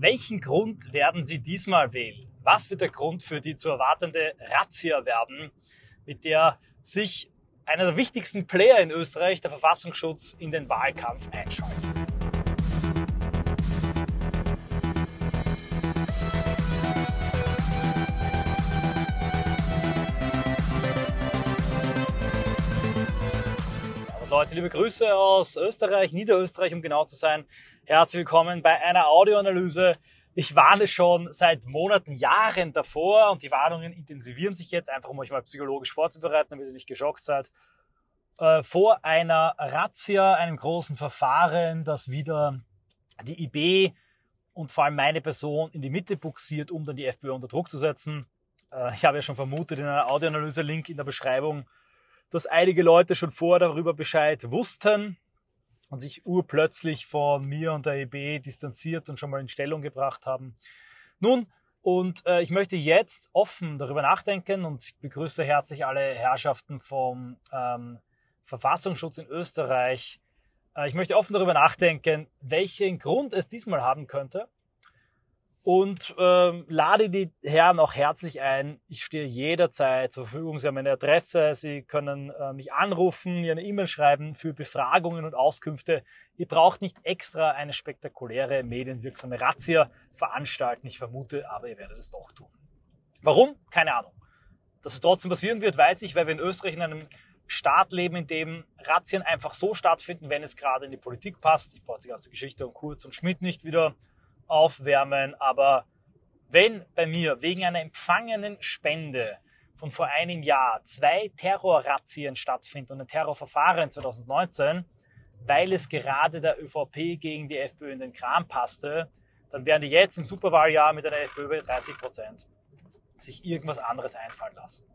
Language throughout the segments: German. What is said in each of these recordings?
Welchen Grund werden Sie diesmal wählen? Was wird der Grund für die zu erwartende Razzia werden, mit der sich einer der wichtigsten Player in Österreich, der Verfassungsschutz, in den Wahlkampf einschaltet? Leute, liebe Grüße aus Österreich, Niederösterreich, um genau zu sein. Herzlich willkommen bei einer Audioanalyse. Ich warne schon seit Monaten, Jahren davor und die Warnungen intensivieren sich jetzt, einfach um euch mal psychologisch vorzubereiten, damit ihr nicht geschockt seid, äh, vor einer Razzia, einem großen Verfahren, das wieder die IB und vor allem meine Person in die Mitte buxiert, um dann die FPÖ unter Druck zu setzen. Äh, ich habe ja schon vermutet in einer Audioanalyse-Link in der Beschreibung, dass einige Leute schon vor darüber Bescheid wussten und sich urplötzlich von mir und der EB distanziert und schon mal in Stellung gebracht haben. Nun, und äh, ich möchte jetzt offen darüber nachdenken und ich begrüße herzlich alle Herrschaften vom ähm, Verfassungsschutz in Österreich. Äh, ich möchte offen darüber nachdenken, welchen Grund es diesmal haben könnte und ähm, lade die Herren auch herzlich ein. Ich stehe jederzeit zur Verfügung. Sie haben meine Adresse, Sie können äh, mich anrufen, mir eine E-Mail schreiben für Befragungen und Auskünfte. Ihr braucht nicht extra eine spektakuläre, medienwirksame Razzia veranstalten. Ich vermute, aber ihr werdet es doch tun. Warum? Keine Ahnung. Dass es trotzdem passieren wird, weiß ich, weil wir in Österreich in einem Staat leben, in dem Razzien einfach so stattfinden, wenn es gerade in die Politik passt. Ich brauche die ganze Geschichte um Kurz und Schmidt nicht wieder aufwärmen. Aber wenn bei mir wegen einer empfangenen Spende von vor einem Jahr zwei Terrorrazzien stattfinden und ein Terrorverfahren 2019, weil es gerade der ÖVP gegen die FPÖ in den Kram passte, dann werden die jetzt im Superwahljahr mit einer FPÖ über 30 Prozent sich irgendwas anderes einfallen lassen.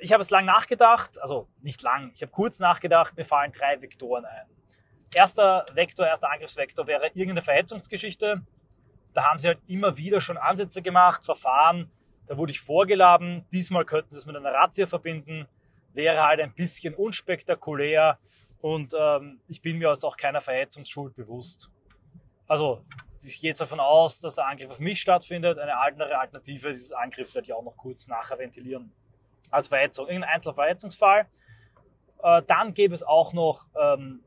Ich habe es lang nachgedacht, also nicht lang, ich habe kurz nachgedacht, mir fallen drei Vektoren ein. Erster Vektor, erster Angriffsvektor wäre irgendeine Verhetzungsgeschichte. Da haben sie halt immer wieder schon Ansätze gemacht, Verfahren. Da wurde ich vorgeladen. Diesmal könnten sie es mit einer Razzia verbinden. Wäre halt ein bisschen unspektakulär. Und ähm, ich bin mir jetzt auch keiner Verhetzungsschuld bewusst. Also, ich gehe jetzt davon aus, dass der Angriff auf mich stattfindet. Eine andere Alternative dieses Angriffs werde ich auch noch kurz nachher ventilieren. Als Verhetzung, irgendein einzelner Verhetzungsfall. Äh, dann gäbe es auch noch ähm,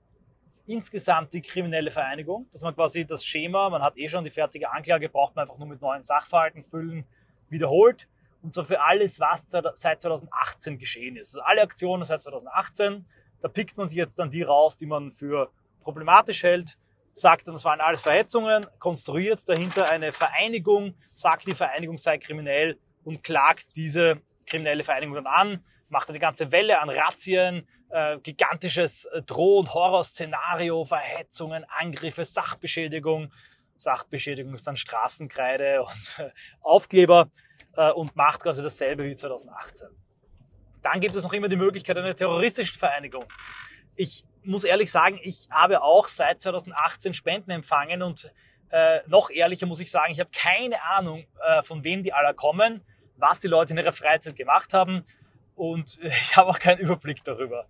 insgesamt die kriminelle Vereinigung, dass man quasi das Schema, man hat eh schon die fertige Anklage, braucht man einfach nur mit neuen Sachverhalten füllen, wiederholt. Und zwar für alles, was seit 2018 geschehen ist. Also alle Aktionen seit 2018, da pickt man sich jetzt dann die raus, die man für problematisch hält, sagt dann, das waren alles Verhetzungen, konstruiert dahinter eine Vereinigung, sagt, die Vereinigung sei kriminell und klagt diese kriminelle Vereinigung dann an, macht eine ganze Welle an Razzien, äh, gigantisches Droh- und Horrorszenario, Verhetzungen, Angriffe, Sachbeschädigung. Sachbeschädigung ist dann Straßenkreide und äh, Aufkleber äh, und macht quasi dasselbe wie 2018. Dann gibt es noch immer die Möglichkeit einer terroristischen Vereinigung. Ich muss ehrlich sagen, ich habe auch seit 2018 Spenden empfangen und äh, noch ehrlicher muss ich sagen, ich habe keine Ahnung, äh, von wem die alle kommen, was die Leute in ihrer Freizeit gemacht haben und ich habe auch keinen Überblick darüber.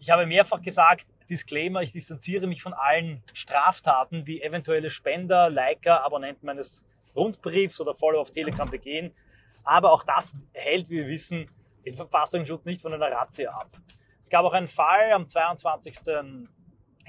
Ich habe mehrfach gesagt, Disclaimer, ich distanziere mich von allen Straftaten, die eventuelle Spender, Liker, Abonnenten meines Rundbriefs oder Follower auf Telegram begehen. Aber auch das hält, wie wir wissen, den Verfassungsschutz nicht von einer Razzia ab. Es gab auch einen Fall am 22.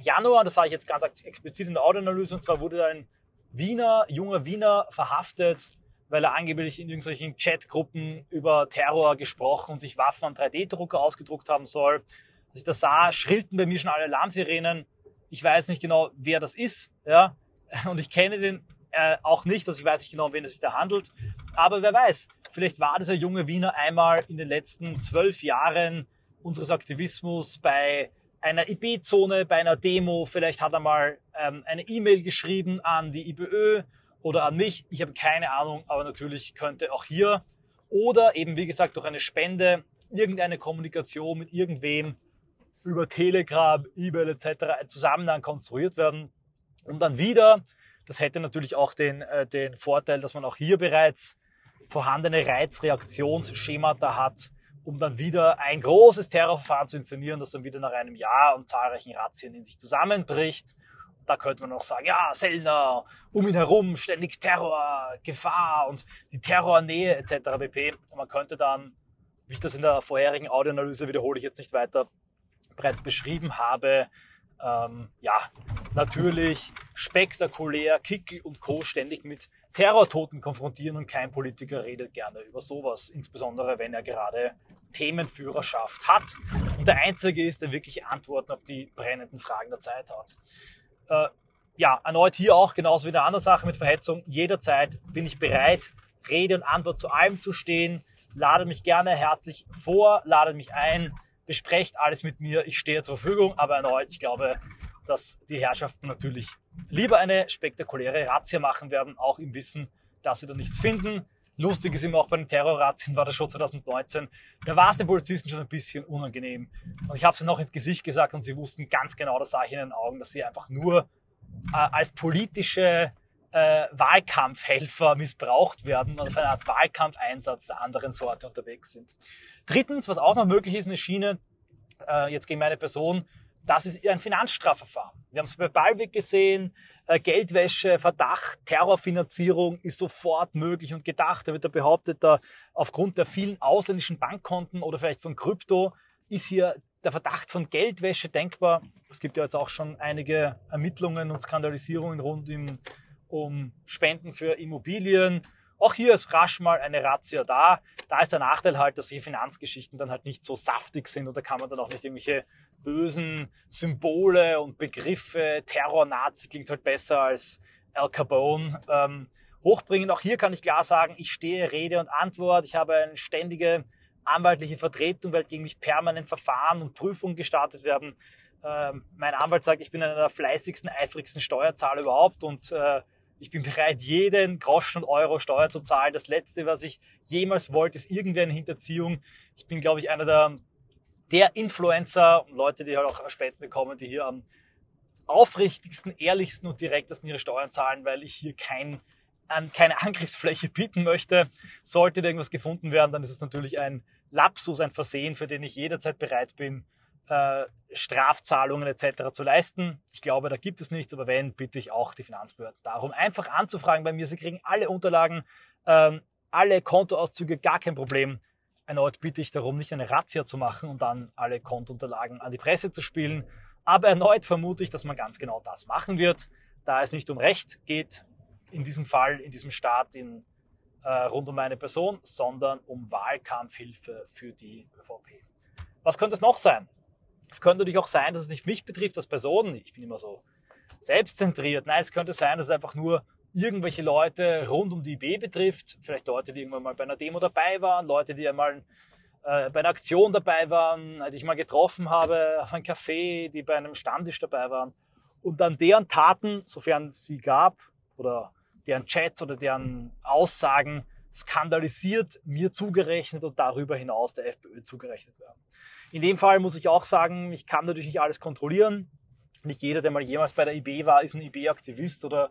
Januar, das sage ich jetzt ganz explizit in der Audioanalyse, und zwar wurde ein Wiener, junger Wiener verhaftet, weil er angeblich in irgendwelchen Chatgruppen über Terror gesprochen und sich Waffen am 3D-Drucker ausgedruckt haben soll. Als ich das sah, schrillten bei mir schon alle Alarmsirenen. Ich weiß nicht genau, wer das ist, ja, und ich kenne den äh, auch nicht, also ich weiß nicht genau, wen es sich da handelt. Aber wer weiß, vielleicht war dieser junge Wiener einmal in den letzten zwölf Jahren unseres Aktivismus bei einer IB-Zone, bei einer Demo, vielleicht hat er mal ähm, eine E-Mail geschrieben an die IBÖ oder an mich. Ich habe keine Ahnung, aber natürlich könnte auch hier oder eben wie gesagt durch eine Spende irgendeine Kommunikation mit irgendwem über Telegram, E-Mail etc. ein Zusammenhang konstruiert werden. Und dann wieder, das hätte natürlich auch den, äh, den Vorteil, dass man auch hier bereits vorhandene Reizreaktionsschemata hat, um dann wieder ein großes Terrorverfahren zu inszenieren, das dann wieder nach einem Jahr und zahlreichen Razzien in sich zusammenbricht da könnte man noch sagen, ja, Sellner, um ihn herum ständig Terror, Gefahr und die Terrornähe etc. pp. Man könnte dann, wie ich das in der vorherigen Audioanalyse wiederhole ich jetzt nicht weiter, bereits beschrieben habe, ähm, ja, natürlich spektakulär Kickel und Co. ständig mit Terrortoten konfrontieren und kein Politiker redet gerne über sowas, insbesondere wenn er gerade Themenführerschaft hat und der Einzige ist, der wirklich Antworten auf die brennenden Fragen der Zeit hat. Äh, ja, erneut hier auch, genauso wie in der anderen Sache mit Verhetzung, jederzeit bin ich bereit, Rede und Antwort zu allem zu stehen. Ladet mich gerne herzlich vor, ladet mich ein, besprecht alles mit mir. Ich stehe zur Verfügung, aber erneut, ich glaube, dass die Herrschaften natürlich lieber eine spektakuläre Razzia machen werden, auch im Wissen, dass sie da nichts finden. Lustig ist immer auch bei den Terrorrazzien, war das schon 2019, da war es den Polizisten schon ein bisschen unangenehm. Und ich habe es noch ins Gesicht gesagt und sie wussten ganz genau, das sah ich in den Augen, dass sie einfach nur äh, als politische äh, Wahlkampfhelfer missbraucht werden und auf eine Art Wahlkampfeinsatz der anderen Sorte unterwegs sind. Drittens, was auch noch möglich ist, eine Schiene, äh, jetzt gegen meine Person, das ist ein Finanzstrafverfahren. Wir haben es bei Ballweg gesehen, äh, Geldwäsche, Verdacht, Terrorfinanzierung ist sofort möglich und gedacht. Da wird er behauptet, da aufgrund der vielen ausländischen Bankkonten oder vielleicht von Krypto ist hier der Verdacht von Geldwäsche denkbar. Es gibt ja jetzt auch schon einige Ermittlungen und Skandalisierungen rund um, um Spenden für Immobilien. Auch hier ist rasch mal eine Razzia da. Da ist der Nachteil halt, dass solche Finanzgeschichten dann halt nicht so saftig sind und da kann man dann auch nicht irgendwelche bösen Symbole und Begriffe, Terror-Nazi klingt halt besser als Al Capone, ähm, hochbringen. Auch hier kann ich klar sagen, ich stehe Rede und Antwort. Ich habe eine ständige anwaltliche Vertretung, weil gegen mich permanent Verfahren und Prüfungen gestartet werden. Ähm, mein Anwalt sagt, ich bin einer der fleißigsten, eifrigsten Steuerzahler überhaupt und äh, ich bin bereit, jeden Groschen und Euro Steuer zu zahlen. Das Letzte, was ich jemals wollte, ist irgendwie eine Hinterziehung. Ich bin, glaube ich, einer der der Influencer Leute, die halt auch Spenden bekommen, die hier am aufrichtigsten, ehrlichsten und direktesten ihre Steuern zahlen, weil ich hier kein, an, keine Angriffsfläche bieten möchte. Sollte irgendwas gefunden werden, dann ist es natürlich ein Lapsus, ein Versehen, für den ich jederzeit bereit bin, äh, Strafzahlungen etc. zu leisten. Ich glaube, da gibt es nichts, aber wenn, bitte ich auch die Finanzbehörden darum, einfach anzufragen bei mir. Sie kriegen alle Unterlagen, ähm, alle Kontoauszüge, gar kein Problem. Erneut bitte ich darum, nicht eine Razzia zu machen und dann alle Kontounterlagen an die Presse zu spielen. Aber erneut vermute ich, dass man ganz genau das machen wird, da es nicht um Recht geht, in diesem Fall, in diesem Staat, in, äh, rund um meine Person, sondern um Wahlkampfhilfe für die ÖVP. Was könnte es noch sein? Es könnte natürlich auch sein, dass es nicht mich betrifft als Person. Ich bin immer so selbstzentriert. Nein, es könnte sein, dass es einfach nur irgendwelche Leute rund um die IB betrifft, vielleicht Leute, die irgendwann mal bei einer Demo dabei waren, Leute, die einmal äh, bei einer Aktion dabei waren, die ich mal getroffen habe auf einem Café, die bei einem Stammtisch dabei waren und dann deren Taten, sofern sie gab, oder deren Chats oder deren Aussagen skandalisiert mir zugerechnet und darüber hinaus der FPÖ zugerechnet werden. In dem Fall muss ich auch sagen, ich kann natürlich nicht alles kontrollieren. Nicht jeder, der mal jemals bei der IB war, ist ein IB-Aktivist oder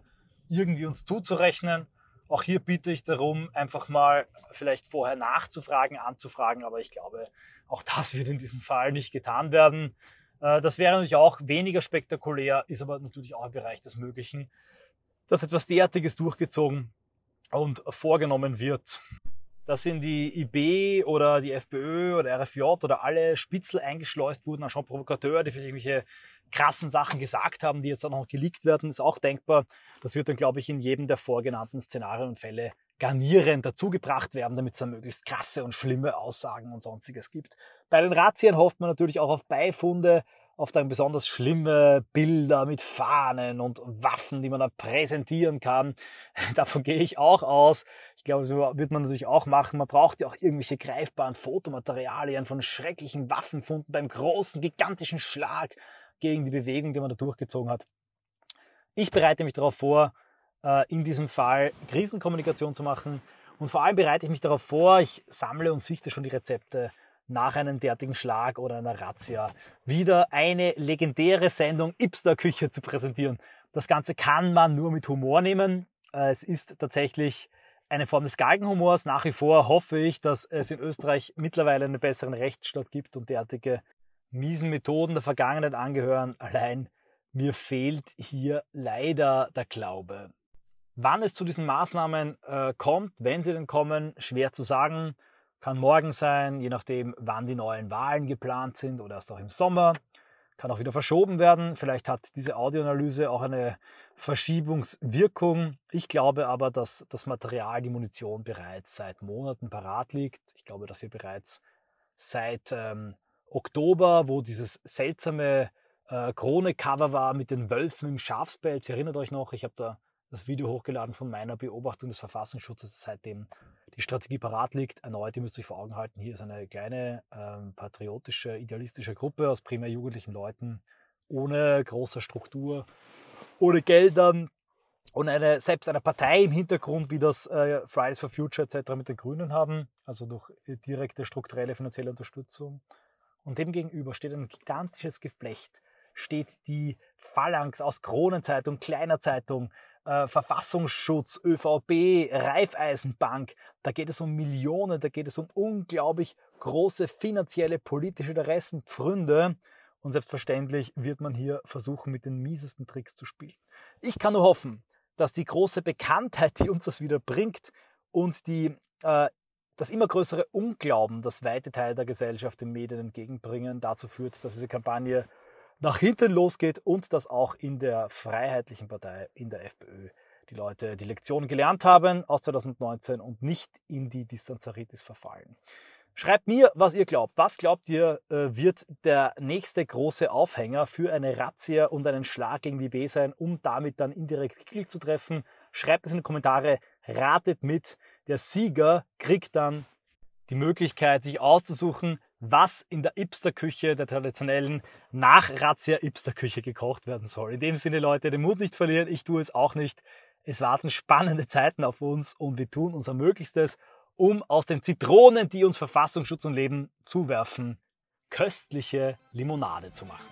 irgendwie uns zuzurechnen. Auch hier bitte ich darum, einfach mal vielleicht vorher nachzufragen, anzufragen, aber ich glaube, auch das wird in diesem Fall nicht getan werden. Äh, das wäre natürlich auch weniger spektakulär, ist aber natürlich auch im Bereich des Möglichen, dass etwas derartiges durchgezogen und vorgenommen wird. Dass in die IB oder die FPÖ oder RFJ oder alle Spitzel eingeschleust wurden, auch schon Provokateure, die vielleicht irgendwelche krassen Sachen gesagt haben, die jetzt auch noch geleakt werden, ist auch denkbar. Das wird dann, glaube ich, in jedem der vorgenannten Szenarien und Fälle garnierend dazugebracht werden, damit es dann möglichst krasse und schlimme Aussagen und sonstiges gibt. Bei den Razzien hofft man natürlich auch auf Beifunde, auf dann besonders schlimme Bilder mit Fahnen und Waffen, die man da präsentieren kann. Davon gehe ich auch aus. Ich glaube, so wird man natürlich auch machen. Man braucht ja auch irgendwelche greifbaren Fotomaterialien von schrecklichen Waffenfunden beim großen, gigantischen Schlag gegen die Bewegung, die man da durchgezogen hat. Ich bereite mich darauf vor, äh, in diesem Fall Krisenkommunikation zu machen. Und vor allem bereite ich mich darauf vor, ich sammle und sichte schon die Rezepte nach einem derartigen Schlag oder einer Razzia wieder eine legendäre Sendung Ipster Küche zu präsentieren. Das Ganze kann man nur mit Humor nehmen. Äh, es ist tatsächlich eine Form des Galgenhumors. Nach wie vor hoffe ich, dass es in Österreich mittlerweile einen besseren Rechtsstaat gibt und derartige miesen Methoden der Vergangenheit angehören, allein mir fehlt hier leider der Glaube. Wann es zu diesen Maßnahmen äh, kommt, wenn sie denn kommen, schwer zu sagen. Kann morgen sein, je nachdem, wann die neuen Wahlen geplant sind oder erst auch im Sommer. Kann auch wieder verschoben werden. Vielleicht hat diese Audioanalyse auch eine Verschiebungswirkung. Ich glaube aber, dass das Material, die Munition bereits seit Monaten parat liegt. Ich glaube, dass ihr bereits seit ähm, Oktober, wo dieses seltsame äh, Krone-Cover war mit den Wölfen im Schafspelz. Erinnert euch noch, ich habe da das Video hochgeladen von meiner Beobachtung des Verfassungsschutzes, seitdem die Strategie parat liegt. Erneut, ihr müsst euch vor Augen halten, hier ist eine kleine ähm, patriotische, idealistische Gruppe aus primär jugendlichen Leuten, ohne große Struktur, ohne Geldern und eine, selbst eine Partei im Hintergrund, wie das äh, Fridays for Future etc. mit den Grünen haben, also durch äh, direkte strukturelle finanzielle Unterstützung. Und dem gegenüber steht ein gigantisches Geflecht, steht die Phalanx aus Kronenzeitung, Kleiner Zeitung, äh, Verfassungsschutz, ÖVP, Raiffeisenbank. Da geht es um Millionen, da geht es um unglaublich große finanzielle, politische Interessen, Pfründe. Und selbstverständlich wird man hier versuchen, mit den miesesten Tricks zu spielen. Ich kann nur hoffen, dass die große Bekanntheit, die uns das wieder bringt und die, äh, das immer größere Unglauben, das weite Teile der Gesellschaft den Medien entgegenbringen, dazu führt, dass diese Kampagne nach hinten losgeht und dass auch in der Freiheitlichen Partei, in der FPÖ, die Leute die Lektion gelernt haben aus 2019 und nicht in die Distanzaritis verfallen. Schreibt mir, was ihr glaubt. Was glaubt ihr, äh, wird der nächste große Aufhänger für eine Razzia und einen Schlag gegen die B sein, um damit dann indirekt Kiel zu treffen? Schreibt es in die Kommentare, ratet mit. Der Sieger kriegt dann die Möglichkeit, sich auszusuchen, was in der Ipster-Küche, der traditionellen Nach-Razzia-Ipster-Küche gekocht werden soll. In dem Sinne, Leute, den Mut nicht verlieren, ich tue es auch nicht. Es warten spannende Zeiten auf uns und wir tun unser Möglichstes, um aus den Zitronen, die uns Verfassungsschutz und Leben zuwerfen, köstliche Limonade zu machen.